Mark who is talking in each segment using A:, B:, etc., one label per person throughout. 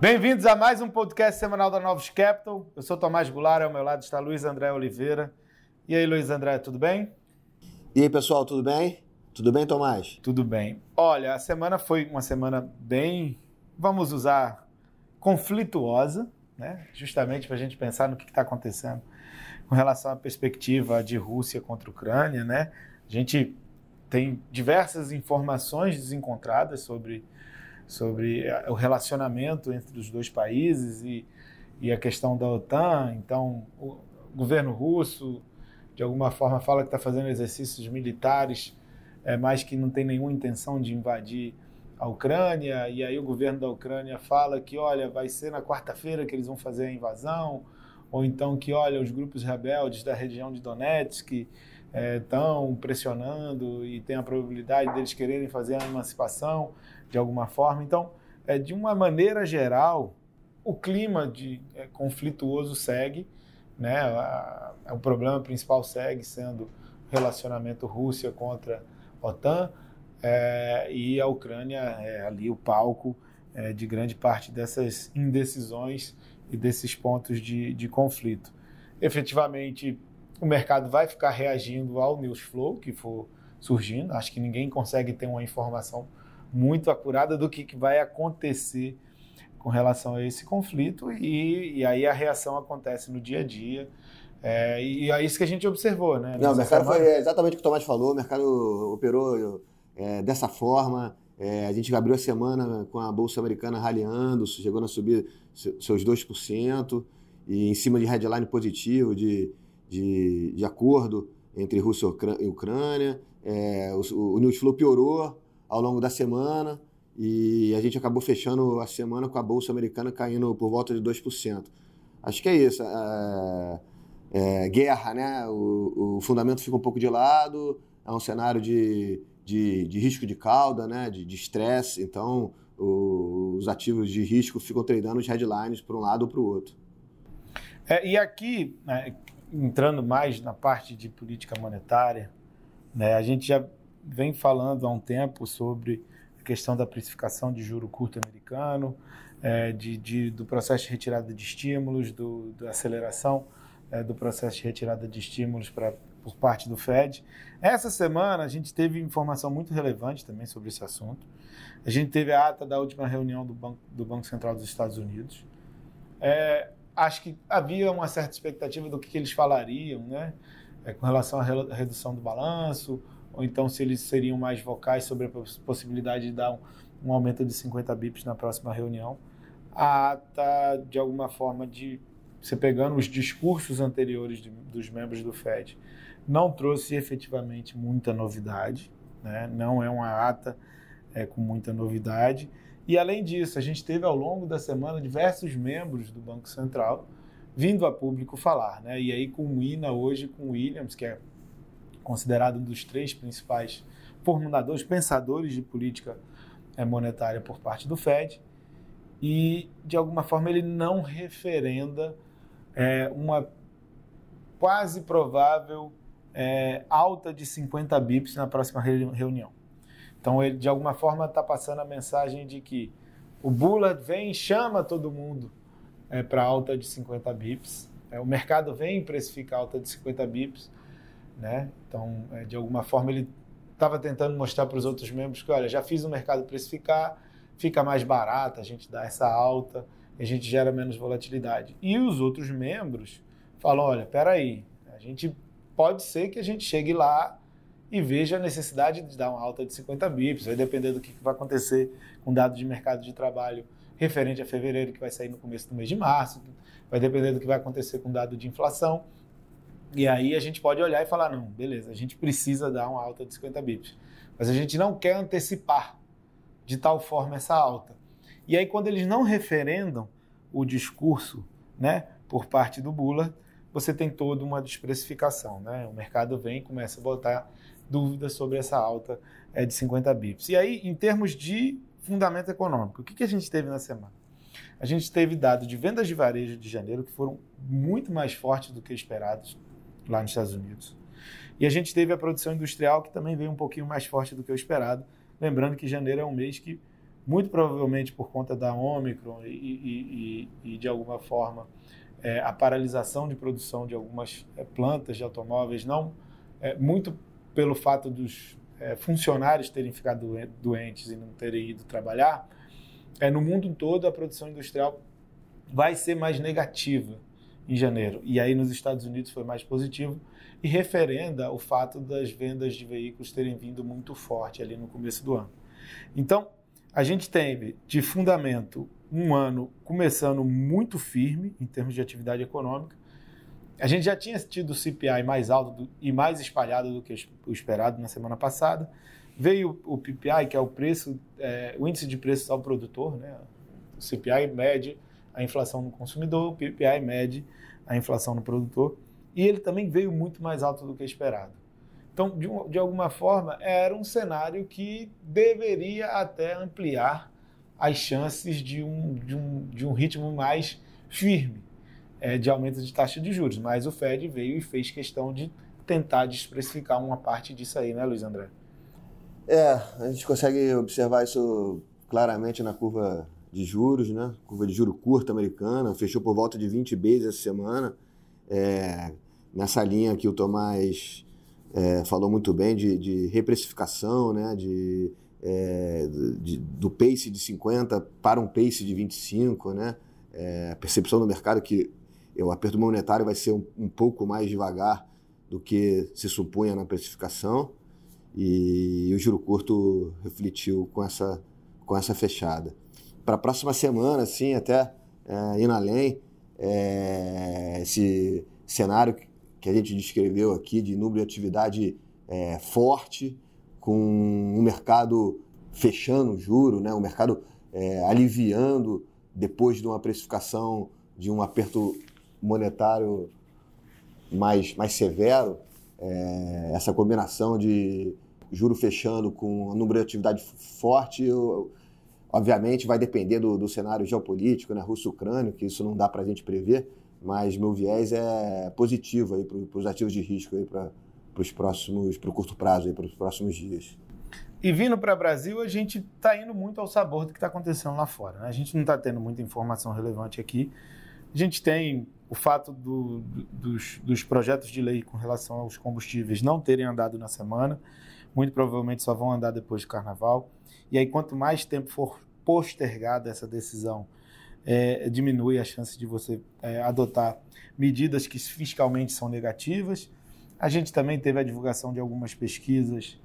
A: Bem-vindos a mais um podcast semanal da Novos Capital. Eu sou Tomás Goulart, ao meu lado está Luiz André Oliveira. E aí, Luiz André, tudo bem?
B: E aí, pessoal, tudo bem? Tudo bem, Tomás?
A: Tudo bem. Olha, a semana foi uma semana bem, vamos usar, conflituosa, né? justamente para a gente pensar no que está acontecendo com relação à perspectiva de Rússia contra a Ucrânia. Né? A gente tem diversas informações desencontradas sobre sobre o relacionamento entre os dois países e, e a questão da OTAN. Então, o governo russo, de alguma forma, fala que está fazendo exercícios militares, é, mas que não tem nenhuma intenção de invadir a Ucrânia. E aí o governo da Ucrânia fala que, olha, vai ser na quarta-feira que eles vão fazer a invasão. Ou então que, olha, os grupos rebeldes da região de Donetsk estão é, pressionando e tem a probabilidade deles quererem fazer a emancipação de alguma forma. Então, é, de uma maneira geral, o clima de é, conflituoso segue, né? A, a, o problema principal segue sendo o relacionamento Rússia contra OTAN é, e a Ucrânia é ali o palco é, de grande parte dessas indecisões e desses pontos de, de conflito. Efetivamente, o mercado vai ficar reagindo ao news flow que for surgindo. Acho que ninguém consegue ter uma informação muito acurada do que, que vai acontecer com relação a esse conflito e, e aí a reação acontece no dia a dia. É, e é isso que a gente observou, né?
B: Não, o mercado foi exatamente o que o Tomás falou, o mercado operou é, dessa forma. É, a gente abriu a semana com a Bolsa Americana raleando, chegou a subir seus 2%, e em cima de headline positivo, de, de, de acordo entre Rússia e Ucrânia. É, o, o news flow piorou, ao longo da semana e a gente acabou fechando a semana com a Bolsa Americana caindo por volta de 2%. Acho que é isso. É, é, guerra, né? O, o, fundamento fica um pouco de lado, é um cenário de, de, de risco de cauda, né? de estresse, então o, os ativos de risco ficam treinando os headlines para um lado ou para o outro.
A: É, e aqui, né, entrando mais na parte de política monetária, né, a gente já vem falando há um tempo sobre a questão da precificação de juro curto americano, é, de, de, do processo de retirada de estímulos, do, da aceleração é, do processo de retirada de estímulos pra, por parte do Fed. Essa semana a gente teve informação muito relevante também sobre esse assunto. A gente teve a ata da última reunião do Banco, do Banco Central dos Estados Unidos. É, acho que havia uma certa expectativa do que, que eles falariam, né? É, com relação à redução do balanço, ou então se eles seriam mais vocais sobre a possibilidade de dar um, um aumento de 50 bips na próxima reunião. A ata, de alguma forma, de você pegando os discursos anteriores de, dos membros do FED, não trouxe efetivamente muita novidade, né? não é uma ata é, com muita novidade. E além disso, a gente teve ao longo da semana diversos membros do Banco Central vindo a público falar, né? E aí culmina hoje com o Williams, que é considerado um dos três principais formuladores, pensadores de política eh, monetária por parte do Fed, e de alguma forma ele não referenda é, uma quase provável é, alta de 50 bips na próxima reunião. Então ele de alguma forma está passando a mensagem de que o Bullard vem e chama todo mundo é, para alta de 50 bips. o mercado vem precificar alta de 50 bips né? Então, é, de alguma forma, ele estava tentando mostrar para os outros membros que, olha, já fiz o mercado precificar, fica mais barato, a gente dá essa alta, a gente gera menos volatilidade. E os outros membros falam, olha, peraí, a gente pode ser que a gente chegue lá e veja a necessidade de dar uma alta de 50 bips, vai depender do que vai acontecer com dados de mercado de trabalho referente a fevereiro, que vai sair no começo do mês de março, vai depender do que vai acontecer com dado de inflação. E aí a gente pode olhar e falar, não, beleza, a gente precisa dar uma alta de 50 bips. Mas a gente não quer antecipar de tal forma essa alta. E aí quando eles não referendam o discurso né, por parte do Bullard, você tem toda uma desprecificação. Né? O mercado vem e começa a botar dúvidas sobre essa alta é, de 50 bips. E aí, em termos de fundamento econômico, o que, que a gente teve na semana? A gente teve dados de vendas de varejo de janeiro que foram muito mais fortes do que esperados lá nos Estados Unidos. E a gente teve a produção industrial que também veio um pouquinho mais forte do que o esperado. Lembrando que janeiro é um mês que muito provavelmente por conta da Omicron e, e, e, e de alguma forma é, a paralisação de produção de algumas é, plantas de automóveis, não é, muito pelo fato dos é, funcionários terem ficado doentes e não terem ido trabalhar, é, no mundo todo a produção industrial vai ser mais negativa em janeiro. E aí nos Estados Unidos foi mais positivo e referenda o fato das vendas de veículos terem vindo muito forte ali no começo do ano. Então, a gente teve de fundamento um ano começando muito firme em termos de atividade econômica. A gente já tinha tido o CPI mais alto do, e mais espalhado do que o esperado na semana passada. Veio o PPI, que é o preço, é, o índice de preços ao produtor, né? O CPI mede a inflação no consumidor, o PPI mede a inflação no produtor, e ele também veio muito mais alto do que esperado. Então, de, de alguma forma, era um cenário que deveria até ampliar as chances de um, de um, de um ritmo mais firme é, de aumento de taxa de juros. Mas o Fed veio e fez questão de tentar desprecificar uma parte disso aí, né, Luiz André?
B: É, a gente consegue observar isso claramente na curva de juros, né? Curva de juro curta americana, fechou por volta de 20 bases essa semana. É, nessa linha que o Tomás é, falou muito bem de, de reprecificação, né? De, é, de, do pace de 50 para um pace de 25, né? É, a percepção do mercado que o aperto monetário vai ser um, um, pouco mais devagar do que se supunha na precificação e, o juro curto refletiu com essa, com essa fechada para a próxima semana, assim, até é, indo além, é, esse cenário que a gente descreveu aqui de número de atividade é, forte, com o mercado fechando o juro, né, o mercado é, aliviando depois de uma precificação de um aperto monetário mais, mais severo, é, essa combinação de juro fechando com um número de atividade forte, eu, Obviamente vai depender do, do cenário geopolítico, né, russo-ucrânio, que isso não dá para a gente prever, mas meu viés é positivo aí para os ativos de risco aí para os próximos, para o curto prazo aí para os próximos dias.
A: E vindo para o Brasil, a gente está indo muito ao sabor do que está acontecendo lá fora. Né? A gente não está tendo muita informação relevante aqui. A gente tem o fato do, do, dos, dos projetos de lei com relação aos combustíveis não terem andado na semana. Muito provavelmente só vão andar depois do carnaval. E aí, quanto mais tempo for postergada essa decisão, é, diminui a chance de você é, adotar medidas que fiscalmente são negativas. A gente também teve a divulgação de algumas pesquisas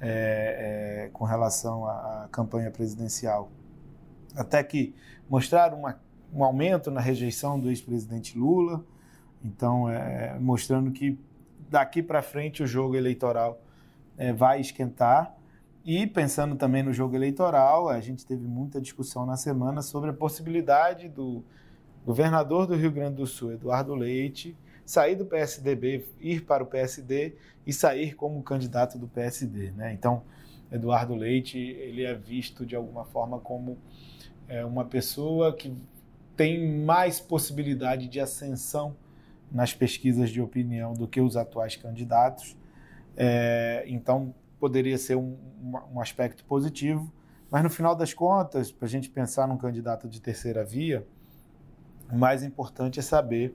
A: é, é com relação à, à, campanha presidencial, até que mostraram uma, um aumento na rejeição do ex-presidente Lula, então é, mostrando que daqui para frente o jogo eleitoral é, vai esquentar e pensando também no jogo eleitoral, a gente teve muita discussão na semana sobre a possibilidade do governador do Rio Grande do Sul, Eduardo Leite, sair do PSDB, ir para o PSD e sair como candidato do PSD. Né? Então, Eduardo Leite ele é visto de alguma forma como é, uma pessoa que tem mais possibilidade de ascensão nas pesquisas de opinião do que os atuais candidatos. É, então, poderia ser um, um aspecto positivo, mas no final das contas, para a gente pensar num candidato de terceira via, o mais importante é saber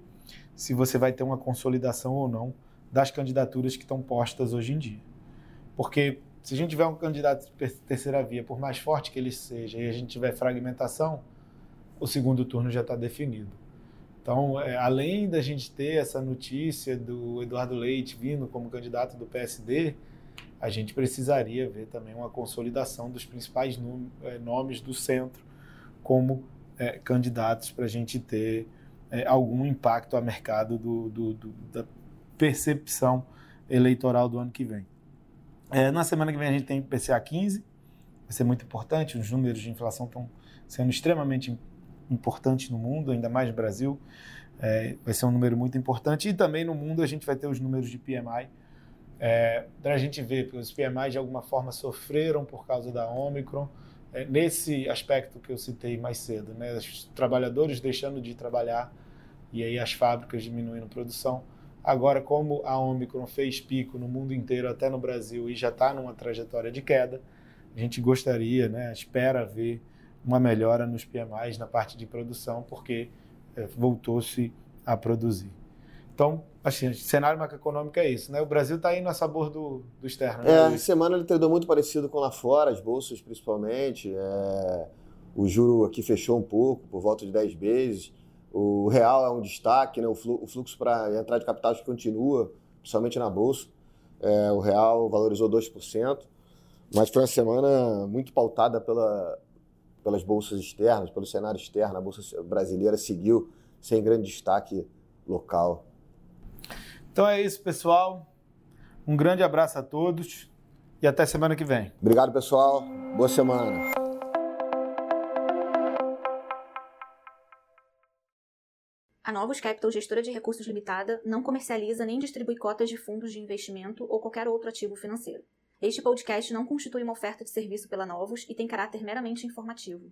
A: se você vai ter uma consolidação ou não das candidaturas que estão postas hoje em dia. Porque se a gente tiver um candidato de terceira via, por mais forte que ele seja, e a gente tiver fragmentação, o segundo turno já está definido. Então, é, além da gente ter essa notícia do Eduardo Leite vindo como candidato do PSD, a gente precisaria ver também uma consolidação dos principais é, nomes do centro como é, candidatos para a gente ter é, algum impacto a mercado do, do, do, da percepção eleitoral do ano que vem. É, na semana que vem a gente tem PCA 15, vai ser muito importante, os números de inflação estão sendo extremamente importantes no mundo, ainda mais no Brasil, é, vai ser um número muito importante, e também no mundo a gente vai ter os números de PMI, é, a gente ver que os PMI de alguma forma sofreram por causa da Omicron, é, nesse aspecto que eu citei mais cedo, né? os trabalhadores deixando de trabalhar e aí as fábricas diminuindo produção. Agora, como a Omicron fez pico no mundo inteiro, até no Brasil, e já está numa trajetória de queda, a gente gostaria, né, espera ver uma melhora nos PMIs na parte de produção, porque é, voltou-se a produzir. Então, assim, o cenário macroeconômico é isso, né? O Brasil está indo a sabor do, do externo.
B: Né? É, semana ele tradou muito parecido com lá fora, as bolsas principalmente. É, o juro aqui fechou um pouco, por volta de 10 vezes. O real é um destaque, né? o fluxo para entrar de capitais continua, principalmente na bolsa. É, o real valorizou 2%, mas foi uma semana muito pautada pela, pelas bolsas externas, pelo cenário externo. A bolsa brasileira seguiu sem grande destaque local.
A: Então é isso, pessoal. Um grande abraço a todos e até semana que vem.
B: Obrigado, pessoal. Boa semana.
C: A Novos Capital, gestora de recursos limitada, não comercializa nem distribui cotas de fundos de investimento ou qualquer outro ativo financeiro. Este podcast não constitui uma oferta de serviço pela Novos e tem caráter meramente informativo.